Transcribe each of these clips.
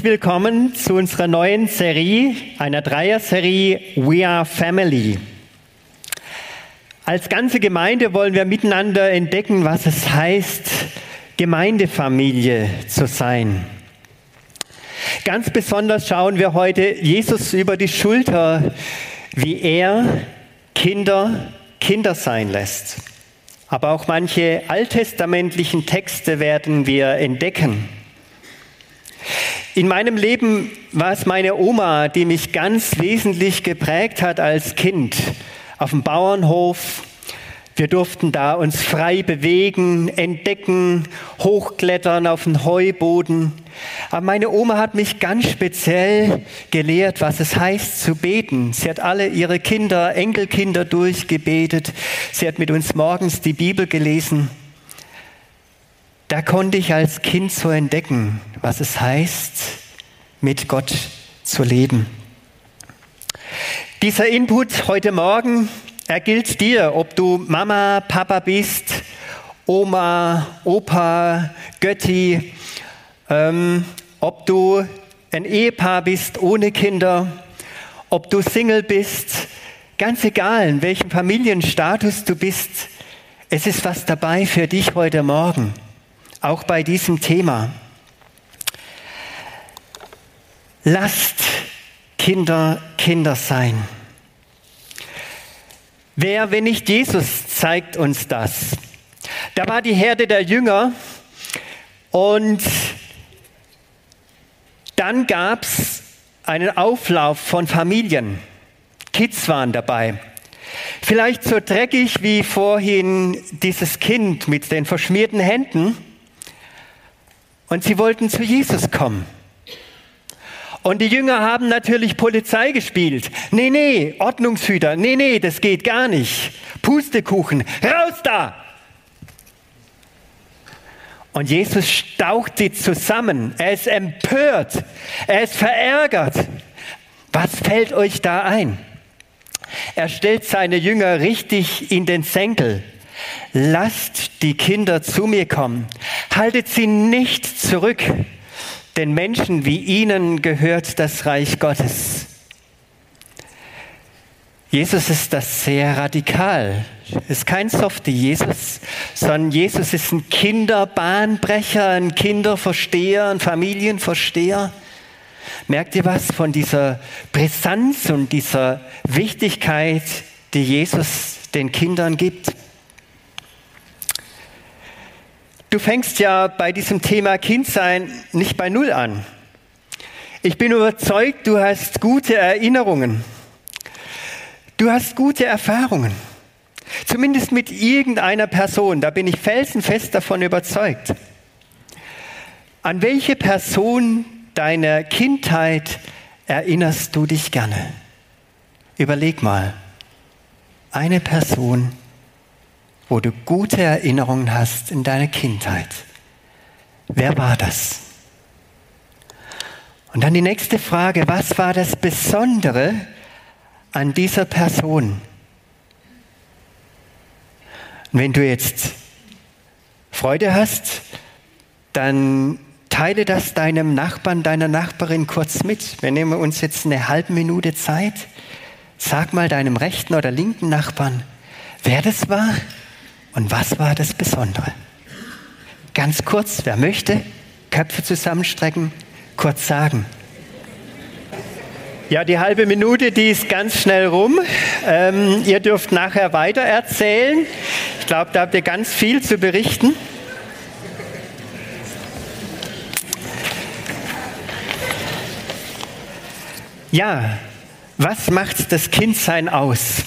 Herzlich willkommen zu unserer neuen Serie, einer Dreier-Serie We Are Family. Als ganze Gemeinde wollen wir miteinander entdecken, was es heißt, Gemeindefamilie zu sein. Ganz besonders schauen wir heute Jesus über die Schulter, wie er Kinder Kinder sein lässt. Aber auch manche alttestamentlichen Texte werden wir entdecken. In meinem Leben war es meine Oma, die mich ganz wesentlich geprägt hat als Kind. Auf dem Bauernhof. Wir durften da uns frei bewegen, entdecken, hochklettern auf den Heuboden. Aber meine Oma hat mich ganz speziell gelehrt, was es heißt zu beten. Sie hat alle ihre Kinder, Enkelkinder durchgebetet. Sie hat mit uns morgens die Bibel gelesen. Da konnte ich als Kind so entdecken, was es heißt, mit Gott zu leben. Dieser Input heute Morgen, er gilt dir, ob du Mama, Papa bist, Oma, Opa, Götti, ähm, ob du ein Ehepaar bist ohne Kinder, ob du Single bist, ganz egal, in welchem Familienstatus du bist, es ist was dabei für dich heute Morgen auch bei diesem Thema. Lasst Kinder Kinder sein. Wer, wenn nicht Jesus, zeigt uns das? Da war die Herde der Jünger und dann gab es einen Auflauf von Familien. Kids waren dabei. Vielleicht so dreckig wie vorhin dieses Kind mit den verschmierten Händen. Und sie wollten zu Jesus kommen. Und die Jünger haben natürlich Polizei gespielt. Nee, nee, Ordnungshüter. Nee, nee, das geht gar nicht. Pustekuchen. Raus da! Und Jesus staucht sie zusammen. Er ist empört. Er ist verärgert. Was fällt euch da ein? Er stellt seine Jünger richtig in den Senkel. Lasst die Kinder zu mir kommen. Haltet sie nicht zurück, denn Menschen wie ihnen gehört das Reich Gottes. Jesus ist das sehr radikal. Ist kein softe Jesus, sondern Jesus ist ein Kinderbahnbrecher, ein Kinderversteher, ein Familienversteher. Merkt ihr was von dieser Brisanz und dieser Wichtigkeit, die Jesus den Kindern gibt? Du fängst ja bei diesem Thema Kindsein nicht bei Null an. Ich bin überzeugt, du hast gute Erinnerungen. Du hast gute Erfahrungen. Zumindest mit irgendeiner Person, da bin ich felsenfest davon überzeugt. An welche Person deiner Kindheit erinnerst du dich gerne? Überleg mal. Eine Person, wo du gute Erinnerungen hast in deiner Kindheit. Wer war das? Und dann die nächste Frage, was war das Besondere an dieser Person? Und wenn du jetzt Freude hast, dann teile das deinem Nachbarn, deiner Nachbarin kurz mit. Wir nehmen uns jetzt eine halbe Minute Zeit. Sag mal deinem rechten oder linken Nachbarn, wer das war und was war das Besondere? Ganz kurz, wer möchte, Köpfe zusammenstrecken, kurz sagen. Ja, die halbe Minute, die ist ganz schnell rum. Ähm, ihr dürft nachher weiter erzählen. Ich glaube, da habt ihr ganz viel zu berichten. Ja, was macht das Kindsein aus?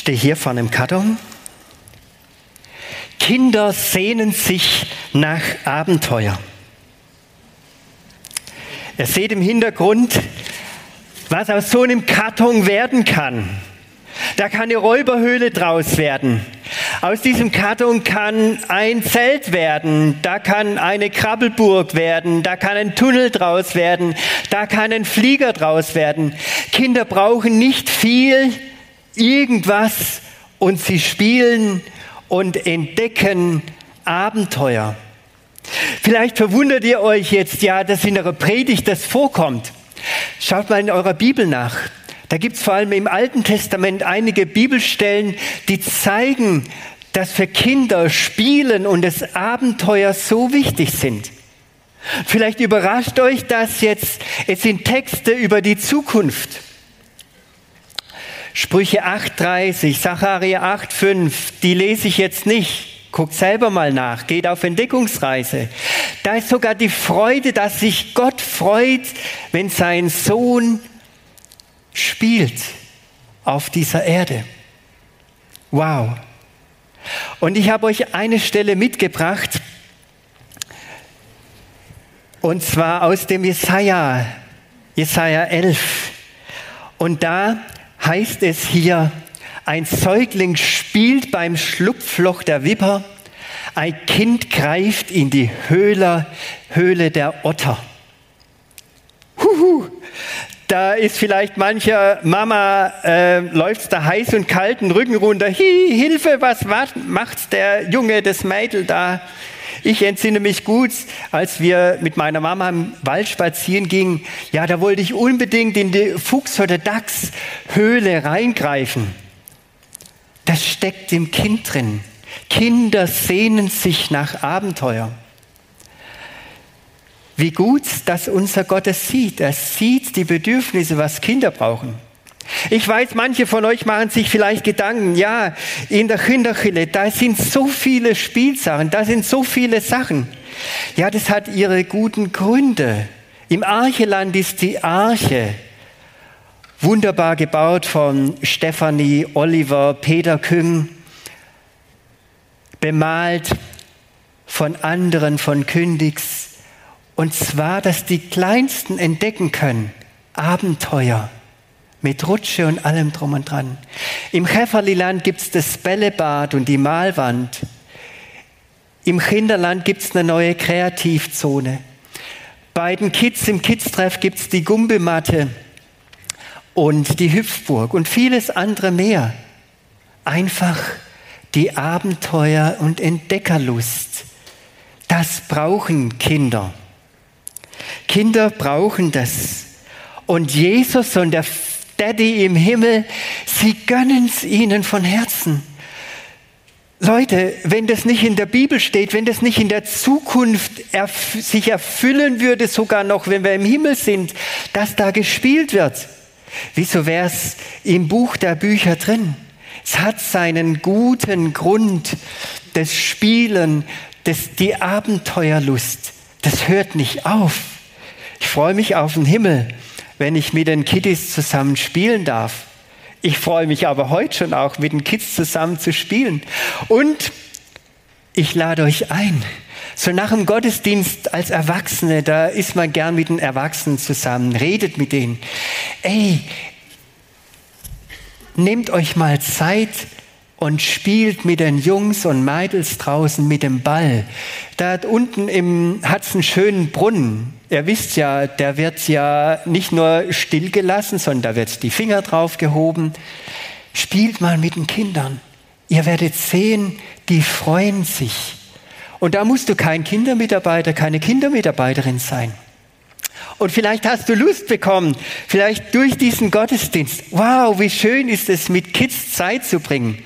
Stehe hier vor einem Karton. Kinder sehnen sich nach Abenteuer. Ihr seht im Hintergrund, was aus so einem Karton werden kann. Da kann eine Räuberhöhle draus werden. Aus diesem Karton kann ein Zelt werden, da kann eine Krabbelburg werden, da kann ein Tunnel draus werden, da kann ein Flieger draus werden. Kinder brauchen nicht viel, irgendwas und sie spielen und entdecken Abenteuer. Vielleicht verwundert ihr euch jetzt, ja, dass in eurer Predigt das vorkommt. Schaut mal in eurer Bibel nach. Da gibt es vor allem im Alten Testament einige Bibelstellen, die zeigen, dass für Kinder Spielen und das Abenteuer so wichtig sind. Vielleicht überrascht euch das jetzt. Es sind Texte über die Zukunft. Sprüche 8.30, Sacharia 8.5, die lese ich jetzt nicht. Guckt selber mal nach, geht auf Entdeckungsreise. Da ist sogar die Freude, dass sich Gott freut, wenn sein Sohn spielt auf dieser Erde. Wow. Und ich habe euch eine Stelle mitgebracht, und zwar aus dem Jesaja, Jesaja 11. Und da heißt es hier, ein Säugling spielt beim Schlupfloch der Wipper, ein Kind greift in die Höhle, Höhle der Otter. Huhu, da ist vielleicht mancher Mama, äh, läuft da heiß und kalt den Rücken runter. Hi, Hilfe, was macht der Junge, das Mädel da? Ich entsinne mich gut, als wir mit meiner Mama im Wald spazieren gingen. Ja, da wollte ich unbedingt in die Fuchs- oder Dachshöhle reingreifen. Das steckt im Kind drin. Kinder sehnen sich nach Abenteuer. Wie gut, dass unser Gott es sieht. Er sieht die Bedürfnisse, was Kinder brauchen. Ich weiß, manche von euch machen sich vielleicht Gedanken, ja, in der Kinderkille, da sind so viele Spielsachen, da sind so viele Sachen. Ja, das hat ihre guten Gründe. Im Archeland ist die Arche wunderbar gebaut von Stephanie Oliver Peter Küng, bemalt von anderen, von Kündigs. Und zwar, dass die Kleinsten entdecken können, Abenteuer mit Rutsche und allem drum und dran. Im Käferliland gibt es das Bällebad und die Malwand. Im Kinderland gibt es eine neue Kreativzone. Bei den Kids im Kids-Treff gibt es die Gumbelmatte und die Hüpfburg und vieles andere mehr. Einfach die Abenteuer und Entdeckerlust. Das brauchen Kinder. Kinder brauchen das. Und Jesus und der Daddy im Himmel, sie gönnen es ihnen von Herzen. Leute, wenn das nicht in der Bibel steht, wenn das nicht in der Zukunft erf sich erfüllen würde, sogar noch, wenn wir im Himmel sind, dass da gespielt wird, wieso wäre es im Buch der Bücher drin? Es hat seinen guten Grund, das Spielen, das, die Abenteuerlust. Das hört nicht auf. Ich freue mich auf den Himmel wenn ich mit den Kiddies zusammen spielen darf. Ich freue mich aber heute schon auch, mit den Kids zusammen zu spielen. Und ich lade euch ein. So nach dem Gottesdienst als Erwachsene, da ist man gern mit den Erwachsenen zusammen, redet mit denen. Ey, nehmt euch mal Zeit, und spielt mit den Jungs und Mädels draußen mit dem Ball. Da unten hat es einen schönen Brunnen. Ihr wisst ja, der wird ja nicht nur stillgelassen, sondern da wird die Finger drauf gehoben. Spielt mal mit den Kindern. Ihr werdet sehen, die freuen sich. Und da musst du kein Kindermitarbeiter, keine Kindermitarbeiterin sein. Und vielleicht hast du Lust bekommen, vielleicht durch diesen Gottesdienst. Wow, wie schön ist es, mit Kids Zeit zu bringen.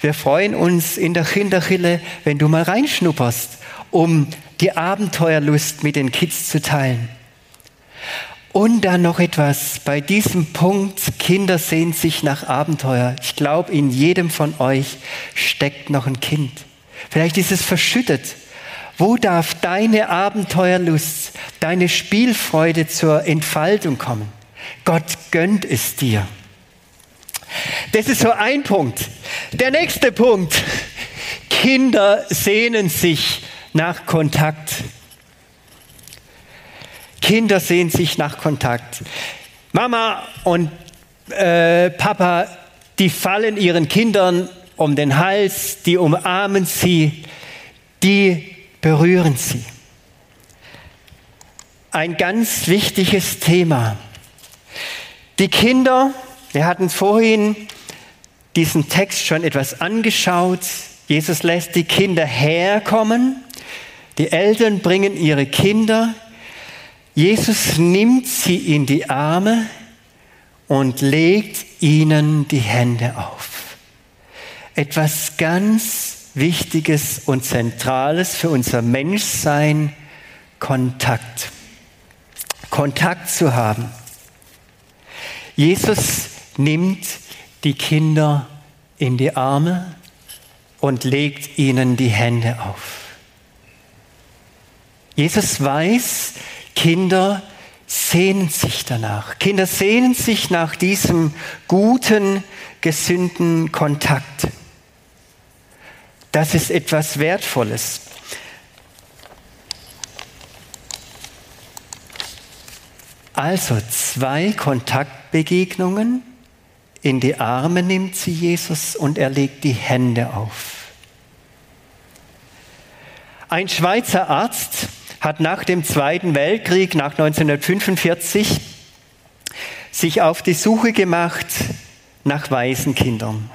Wir freuen uns in der Kinderchille, wenn du mal reinschnupperst, um die Abenteuerlust mit den Kids zu teilen. Und dann noch etwas, bei diesem Punkt, Kinder sehen sich nach Abenteuer. Ich glaube, in jedem von euch steckt noch ein Kind. Vielleicht ist es verschüttet. Wo darf deine Abenteuerlust, deine Spielfreude zur Entfaltung kommen? Gott gönnt es dir. Das ist so ein Punkt. Der nächste Punkt. Kinder sehnen sich nach Kontakt. Kinder sehnen sich nach Kontakt. Mama und äh, Papa, die fallen ihren Kindern um den Hals, die umarmen sie, die berühren sie. Ein ganz wichtiges Thema. Die Kinder wir hatten vorhin diesen Text schon etwas angeschaut. Jesus lässt die Kinder herkommen, die Eltern bringen ihre Kinder, Jesus nimmt sie in die Arme und legt ihnen die Hände auf. Etwas ganz Wichtiges und Zentrales für unser Menschsein, Kontakt. Kontakt zu haben. Jesus nimmt die Kinder in die Arme und legt ihnen die Hände auf. Jesus weiß, Kinder sehnen sich danach. Kinder sehnen sich nach diesem guten, gesünden Kontakt. Das ist etwas Wertvolles. Also zwei Kontaktbegegnungen. In die Arme nimmt sie Jesus und er legt die Hände auf. Ein Schweizer Arzt hat nach dem Zweiten Weltkrieg, nach 1945, sich auf die Suche gemacht nach Waisenkindern.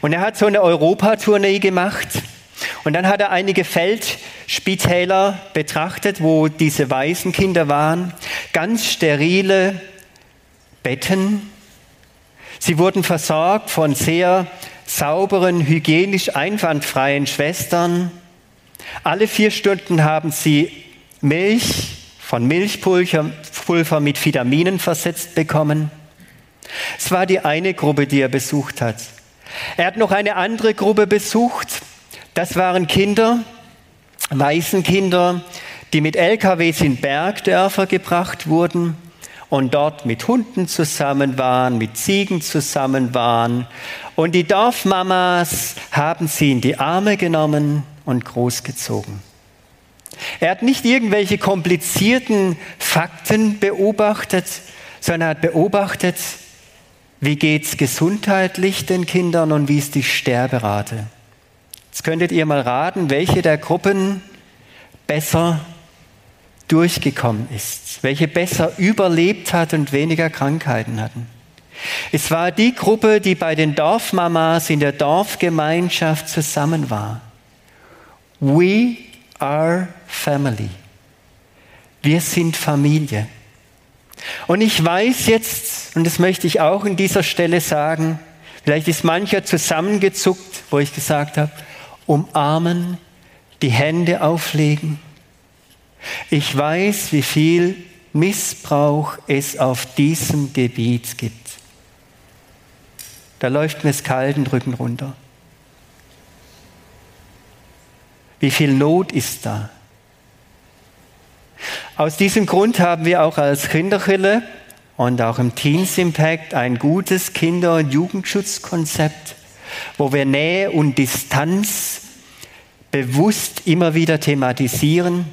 Und er hat so eine Europatournee gemacht. Und dann hat er einige Feldspitäler betrachtet, wo diese Waisenkinder waren. Ganz sterile Betten. Sie wurden versorgt von sehr sauberen, hygienisch einwandfreien Schwestern. Alle vier Stunden haben sie Milch von Milchpulver mit Vitaminen versetzt bekommen. Es war die eine Gruppe, die er besucht hat. Er hat noch eine andere Gruppe besucht. Das waren Kinder, Waisenkinder, die mit LKWs in Bergdörfer gebracht wurden und dort mit Hunden zusammen waren, mit Ziegen zusammen waren. Und die Dorfmamas haben sie in die Arme genommen und großgezogen. Er hat nicht irgendwelche komplizierten Fakten beobachtet, sondern er hat beobachtet, wie geht es gesundheitlich den Kindern und wie ist die Sterberate. Jetzt könntet ihr mal raten, welche der Gruppen besser durchgekommen ist, welche besser überlebt hat und weniger Krankheiten hatten. Es war die Gruppe, die bei den Dorfmamas in der Dorfgemeinschaft zusammen war. We are family. Wir sind Familie. Und ich weiß jetzt, und das möchte ich auch in dieser Stelle sagen, vielleicht ist mancher zusammengezuckt, wo ich gesagt habe, umarmen, die Hände auflegen. Ich weiß, wie viel Missbrauch es auf diesem Gebiet gibt. Da läuft mir das kalten Rücken runter. Wie viel Not ist da? Aus diesem Grund haben wir auch als Kinderchille und auch im Teens Impact ein gutes Kinder- und Jugendschutzkonzept, wo wir Nähe und Distanz bewusst immer wieder thematisieren,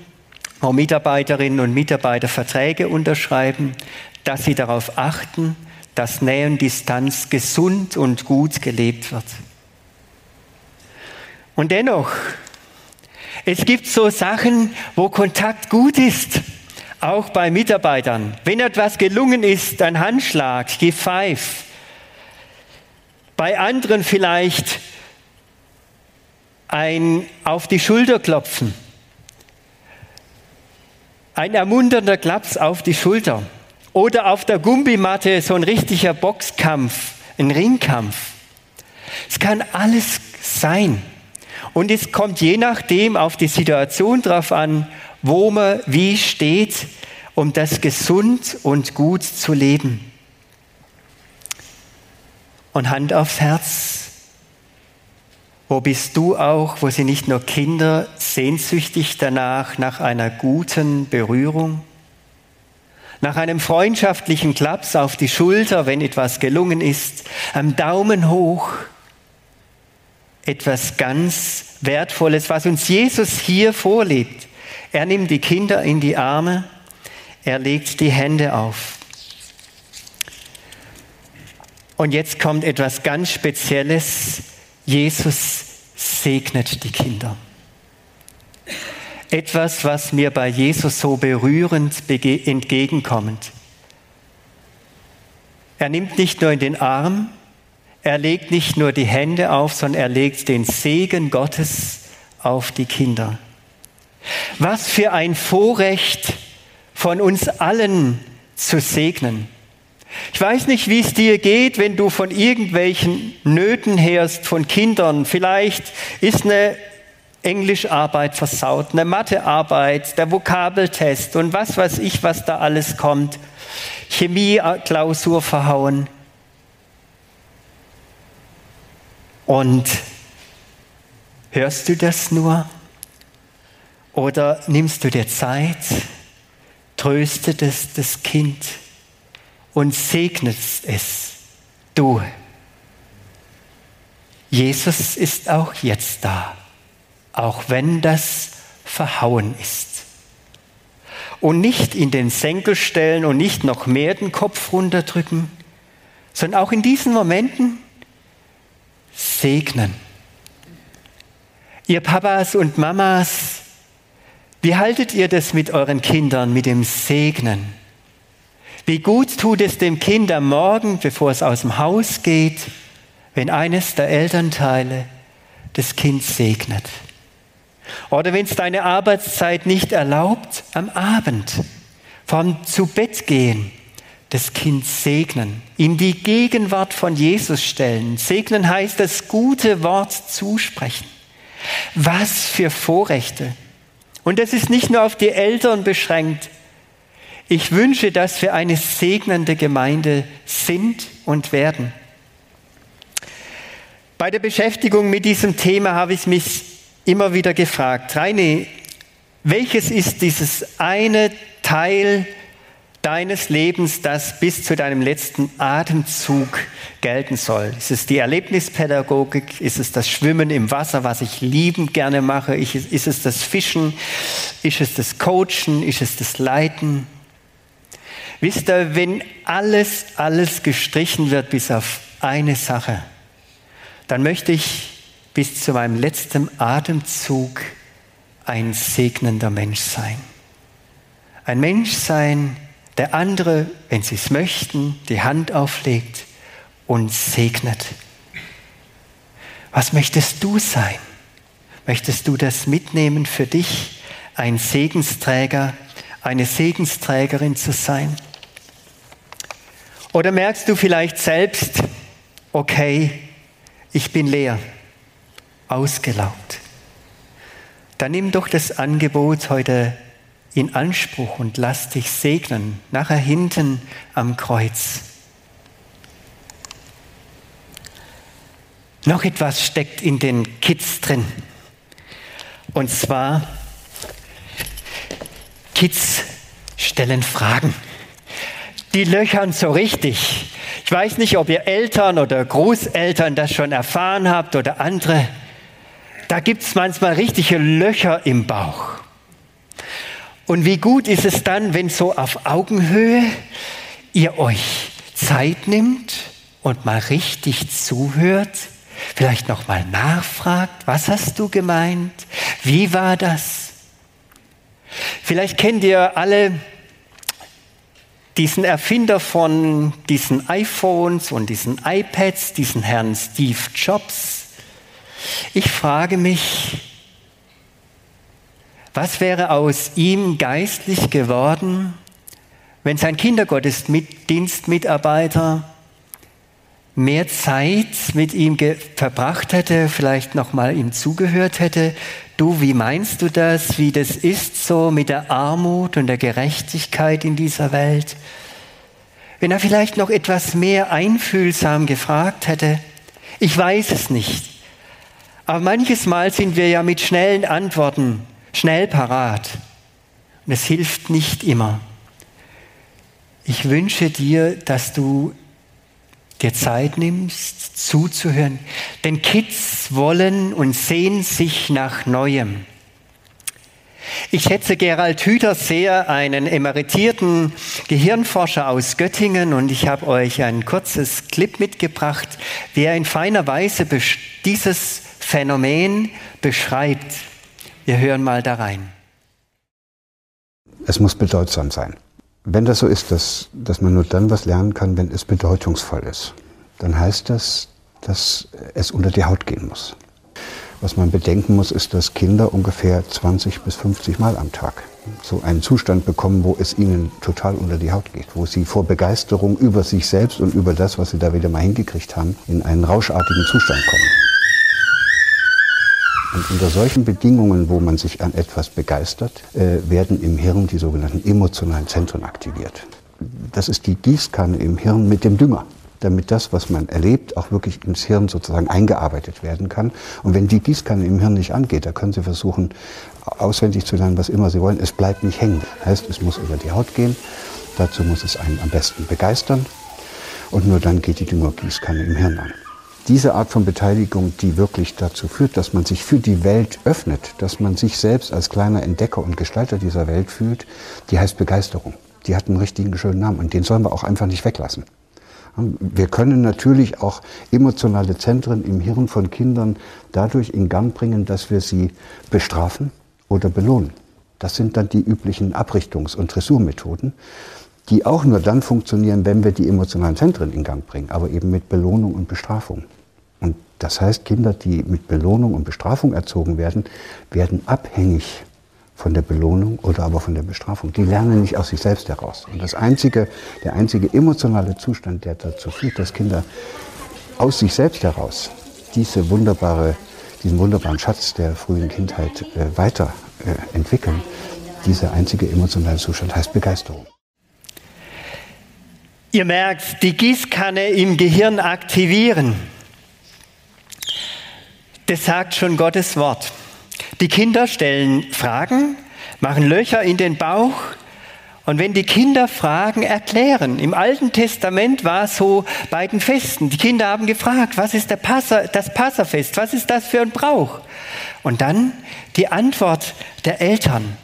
wo Mitarbeiterinnen und Mitarbeiter Verträge unterschreiben, dass sie darauf achten, dass Nähe und Distanz gesund und gut gelebt wird. Und dennoch es gibt so Sachen, wo Kontakt gut ist, auch bei Mitarbeitern. Wenn etwas gelungen ist, ein Handschlag, give five. Bei anderen vielleicht ein auf die Schulter klopfen. Ein ermunternder Klaps auf die Schulter. Oder auf der Gumbimatte so ein richtiger Boxkampf, ein Ringkampf. Es kann alles sein. Und es kommt je nachdem auf die Situation drauf an, wo man wie steht, um das gesund und gut zu leben. Und Hand aufs Herz. Wo bist du auch, wo sind nicht nur Kinder sehnsüchtig danach, nach einer guten Berührung? Nach einem freundschaftlichen Klaps auf die Schulter, wenn etwas gelungen ist, am Daumen hoch, etwas ganz Wertvolles, was uns Jesus hier vorlebt. Er nimmt die Kinder in die Arme, er legt die Hände auf. Und jetzt kommt etwas ganz Spezielles. Jesus segnet die Kinder. Etwas, was mir bei Jesus so berührend entgegenkommt. Er nimmt nicht nur in den Arm, Er legt nicht nur die Hände auf, sondern er legt den Segen Gottes auf die Kinder. Was für ein Vorrecht von uns allen zu segnen. Ich weiß nicht, wie es dir geht, wenn du von irgendwelchen Nöten hörst von Kindern. Vielleicht ist eine Englischarbeit versaut, eine Mathearbeit, der Vokabeltest und was weiß ich, was da alles kommt. Chemieklausur verhauen. Und hörst du das nur? Oder nimmst du dir Zeit, tröstetest das Kind und segnest es? Du, Jesus ist auch jetzt da, auch wenn das verhauen ist. Und nicht in den Senkel stellen und nicht noch mehr den Kopf runterdrücken, sondern auch in diesen Momenten segnen. Ihr Papas und Mamas, wie haltet ihr das mit euren Kindern, mit dem Segnen? Wie gut tut es dem Kind am Morgen, bevor es aus dem Haus geht, wenn eines der Elternteile das Kind segnet? Oder wenn es deine Arbeitszeit nicht erlaubt, am Abend vom zu Bett gehen, das Kind segnen, in die Gegenwart von Jesus stellen. Segnen heißt das gute Wort zusprechen. Was für Vorrechte. Und das ist nicht nur auf die Eltern beschränkt. Ich wünsche, dass wir eine segnende Gemeinde sind und werden. Bei der Beschäftigung mit diesem Thema habe ich mich immer wieder gefragt, Reine, welches ist dieses eine Teil deines Lebens, das bis zu deinem letzten Atemzug gelten soll? Ist es die Erlebnispädagogik? Ist es das Schwimmen im Wasser, was ich liebend gerne mache? Ist es das Fischen? Ist es das Coachen? Ist es das Leiten? Wisst ihr, wenn alles, alles gestrichen wird bis auf eine Sache, dann möchte ich bis zu meinem letzten Atemzug ein segnender Mensch sein. Ein Mensch sein, der andere, wenn sie es möchten, die Hand auflegt und segnet. Was möchtest du sein? Möchtest du das mitnehmen für dich, ein Segensträger, eine Segensträgerin zu sein? Oder merkst du vielleicht selbst, okay, ich bin leer, ausgelaugt. Dann nimm doch das Angebot heute in Anspruch und lass dich segnen, nachher hinten am Kreuz. Noch etwas steckt in den Kids drin. Und zwar, Kids stellen Fragen. Die löchern so richtig. Ich weiß nicht, ob ihr Eltern oder Großeltern das schon erfahren habt oder andere. Da gibt es manchmal richtige Löcher im Bauch. Und wie gut ist es dann, wenn so auf Augenhöhe ihr euch Zeit nimmt und mal richtig zuhört, vielleicht noch mal nachfragt, was hast du gemeint? Wie war das? Vielleicht kennt ihr alle diesen Erfinder von diesen iPhones und diesen iPads, diesen Herrn Steve Jobs. Ich frage mich, was wäre aus ihm geistlich geworden, wenn sein Kindergottesdienstmitarbeiter mehr Zeit mit ihm verbracht hätte, vielleicht noch mal ihm zugehört hätte? Du, wie meinst du das? Wie das ist so mit der Armut und der Gerechtigkeit in dieser Welt? Wenn er vielleicht noch etwas mehr einfühlsam gefragt hätte, ich weiß es nicht. Aber manches Mal sind wir ja mit schnellen Antworten schnell parat. Und es hilft nicht immer. Ich wünsche dir, dass du dir Zeit nimmst, zuzuhören. Denn Kids wollen und sehen sich nach Neuem. Ich schätze Gerald Hüther sehr, einen emeritierten Gehirnforscher aus Göttingen, und ich habe euch ein kurzes Clip mitgebracht, wie er in feiner Weise dieses Phänomen beschreibt. Wir hören mal da rein. Es muss bedeutsam sein. Wenn das so ist, dass, dass man nur dann was lernen kann, wenn es bedeutungsvoll ist, dann heißt das, dass es unter die Haut gehen muss. Was man bedenken muss, ist, dass Kinder ungefähr 20 bis 50 Mal am Tag so einen Zustand bekommen, wo es ihnen total unter die Haut geht, wo sie vor Begeisterung über sich selbst und über das, was sie da wieder mal hingekriegt haben, in einen rauschartigen Zustand kommen. Unter solchen Bedingungen, wo man sich an etwas begeistert, äh, werden im Hirn die sogenannten emotionalen Zentren aktiviert. Das ist die Gießkanne im Hirn mit dem Dünger damit das, was man erlebt, auch wirklich ins Hirn sozusagen eingearbeitet werden kann. Und wenn die Gießkanne im Hirn nicht angeht, da können Sie versuchen, auswendig zu lernen, was immer Sie wollen. Es bleibt nicht hängen. Heißt, es muss über die Haut gehen. Dazu muss es einen am besten begeistern. Und nur dann geht die Düngergießkanne im Hirn an. Diese Art von Beteiligung, die wirklich dazu führt, dass man sich für die Welt öffnet, dass man sich selbst als kleiner Entdecker und Gestalter dieser Welt fühlt, die heißt Begeisterung. Die hat einen richtigen schönen Namen und den sollen wir auch einfach nicht weglassen. Wir können natürlich auch emotionale Zentren im Hirn von Kindern dadurch in Gang bringen, dass wir sie bestrafen oder belohnen. Das sind dann die üblichen Abrichtungs- und Dressurmethoden, die auch nur dann funktionieren, wenn wir die emotionalen Zentren in Gang bringen, aber eben mit Belohnung und Bestrafung. Das heißt, Kinder, die mit Belohnung und Bestrafung erzogen werden, werden abhängig von der Belohnung oder aber von der Bestrafung. Die lernen nicht aus sich selbst heraus. Und das einzige, der einzige emotionale Zustand, der dazu führt, dass Kinder aus sich selbst heraus diese wunderbare, diesen wunderbaren Schatz der frühen Kindheit äh, weiterentwickeln, äh, dieser einzige emotionale Zustand heißt Begeisterung. Ihr merkt, die Gießkanne im Gehirn aktivieren. Das sagt schon Gottes Wort. Die Kinder stellen Fragen, machen Löcher in den Bauch und wenn die Kinder Fragen erklären, im Alten Testament war es so bei den Festen, die Kinder haben gefragt, was ist Passa, das Passafest, was ist das für ein Brauch? Und dann die Antwort der Eltern.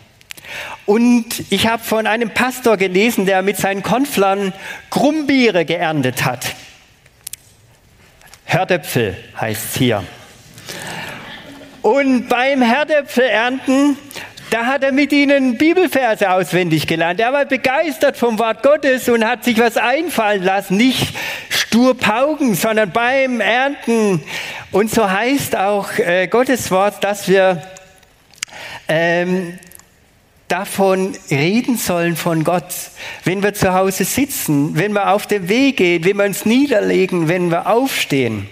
Und ich habe von einem Pastor gelesen, der mit seinen Konflern Grumbiere geerntet hat. Hördöpfel heißt es hier. Und beim Herdäpfelernten, da hat er mit ihnen Bibelverse auswendig gelernt. Er war begeistert vom Wort Gottes und hat sich was einfallen lassen. Nicht stur pauken, sondern beim Ernten. Und so heißt auch äh, Gottes Wort, dass wir ähm, davon reden sollen von Gott, wenn wir zu Hause sitzen, wenn wir auf dem Weg gehen, wenn wir uns niederlegen, wenn wir aufstehen.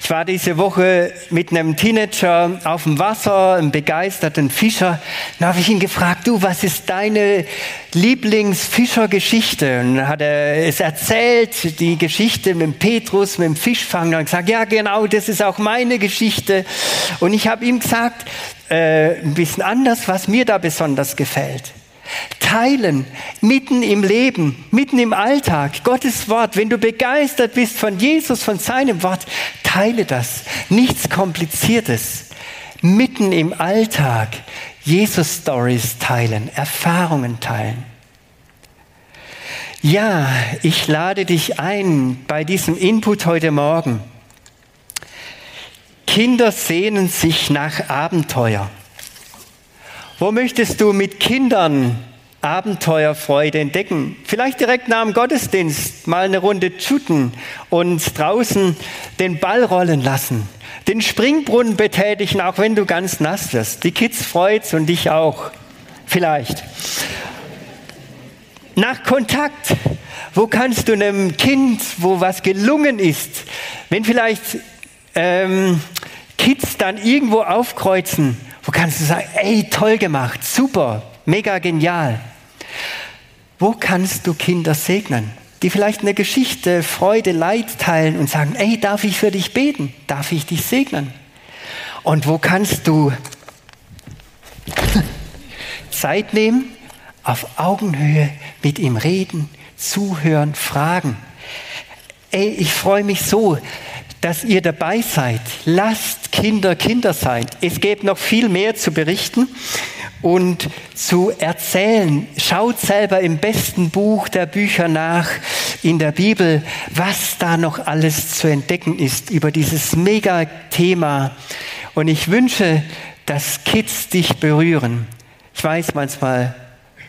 Ich war diese Woche mit einem Teenager auf dem Wasser, einem begeisterten Fischer. Da habe ich ihn gefragt, du, was ist deine Lieblingsfischergeschichte? Und dann hat er es erzählt, die Geschichte mit dem Petrus, mit dem Fischfang. Und gesagt, ja genau, das ist auch meine Geschichte. Und ich habe ihm gesagt, äh, ein bisschen anders, was mir da besonders gefällt. Teilen, mitten im Leben, mitten im Alltag, Gottes Wort. Wenn du begeistert bist von Jesus, von seinem Wort, teile das. Nichts Kompliziertes. Mitten im Alltag Jesus-Stories teilen, Erfahrungen teilen. Ja, ich lade dich ein bei diesem Input heute Morgen. Kinder sehnen sich nach Abenteuer. Wo möchtest du mit Kindern Abenteuerfreude entdecken? Vielleicht direkt nach dem Gottesdienst mal eine Runde shooten und draußen den Ball rollen lassen. Den Springbrunnen betätigen, auch wenn du ganz nass wirst. Die Kids freut's und dich auch. Vielleicht. Nach Kontakt. Wo kannst du einem Kind, wo was gelungen ist, wenn vielleicht ähm, Kids dann irgendwo aufkreuzen wo kannst du sagen, ey, toll gemacht, super, mega genial? Wo kannst du Kinder segnen, die vielleicht eine Geschichte, Freude, Leid teilen und sagen, ey, darf ich für dich beten? Darf ich dich segnen? Und wo kannst du Zeit nehmen, auf Augenhöhe mit ihm reden, zuhören, fragen? Ey, ich freue mich so, dass ihr dabei seid. Lasst Kinder Kinder sein. Es gibt noch viel mehr zu berichten und zu erzählen. Schaut selber im besten Buch der Bücher nach in der Bibel, was da noch alles zu entdecken ist über dieses Mega-Thema. Und ich wünsche, dass Kids dich berühren. Ich weiß, manchmal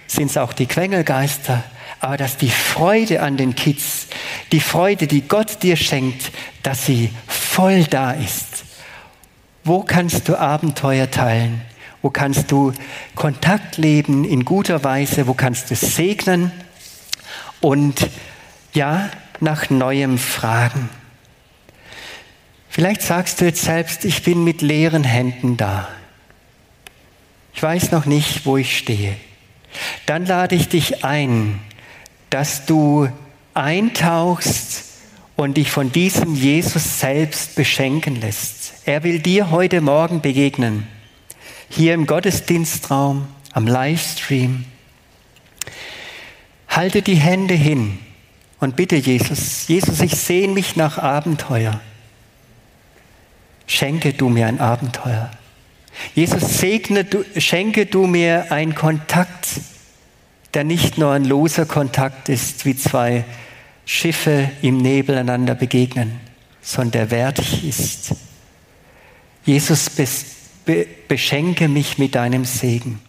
sind es auch die Quengelgeister, aber dass die Freude an den Kids, die Freude, die Gott dir schenkt, dass sie voll da ist. Wo kannst du Abenteuer teilen? Wo kannst du Kontakt leben in guter Weise? Wo kannst du segnen? Und ja, nach Neuem fragen. Vielleicht sagst du jetzt selbst, ich bin mit leeren Händen da. Ich weiß noch nicht, wo ich stehe. Dann lade ich dich ein, dass du eintauchst und dich von diesem Jesus selbst beschenken lässt. Er will dir heute Morgen begegnen. Hier im Gottesdienstraum, am Livestream. Halte die Hände hin und bitte Jesus, Jesus, ich sehne mich nach Abenteuer. Schenke du mir ein Abenteuer. Jesus, segne du, schenke du mir einen Kontakt, der nicht nur ein loser Kontakt ist, wie zwei Schiffe im Nebel einander begegnen, sondern der wertig ist. Jesus, beschenke mich mit deinem Segen.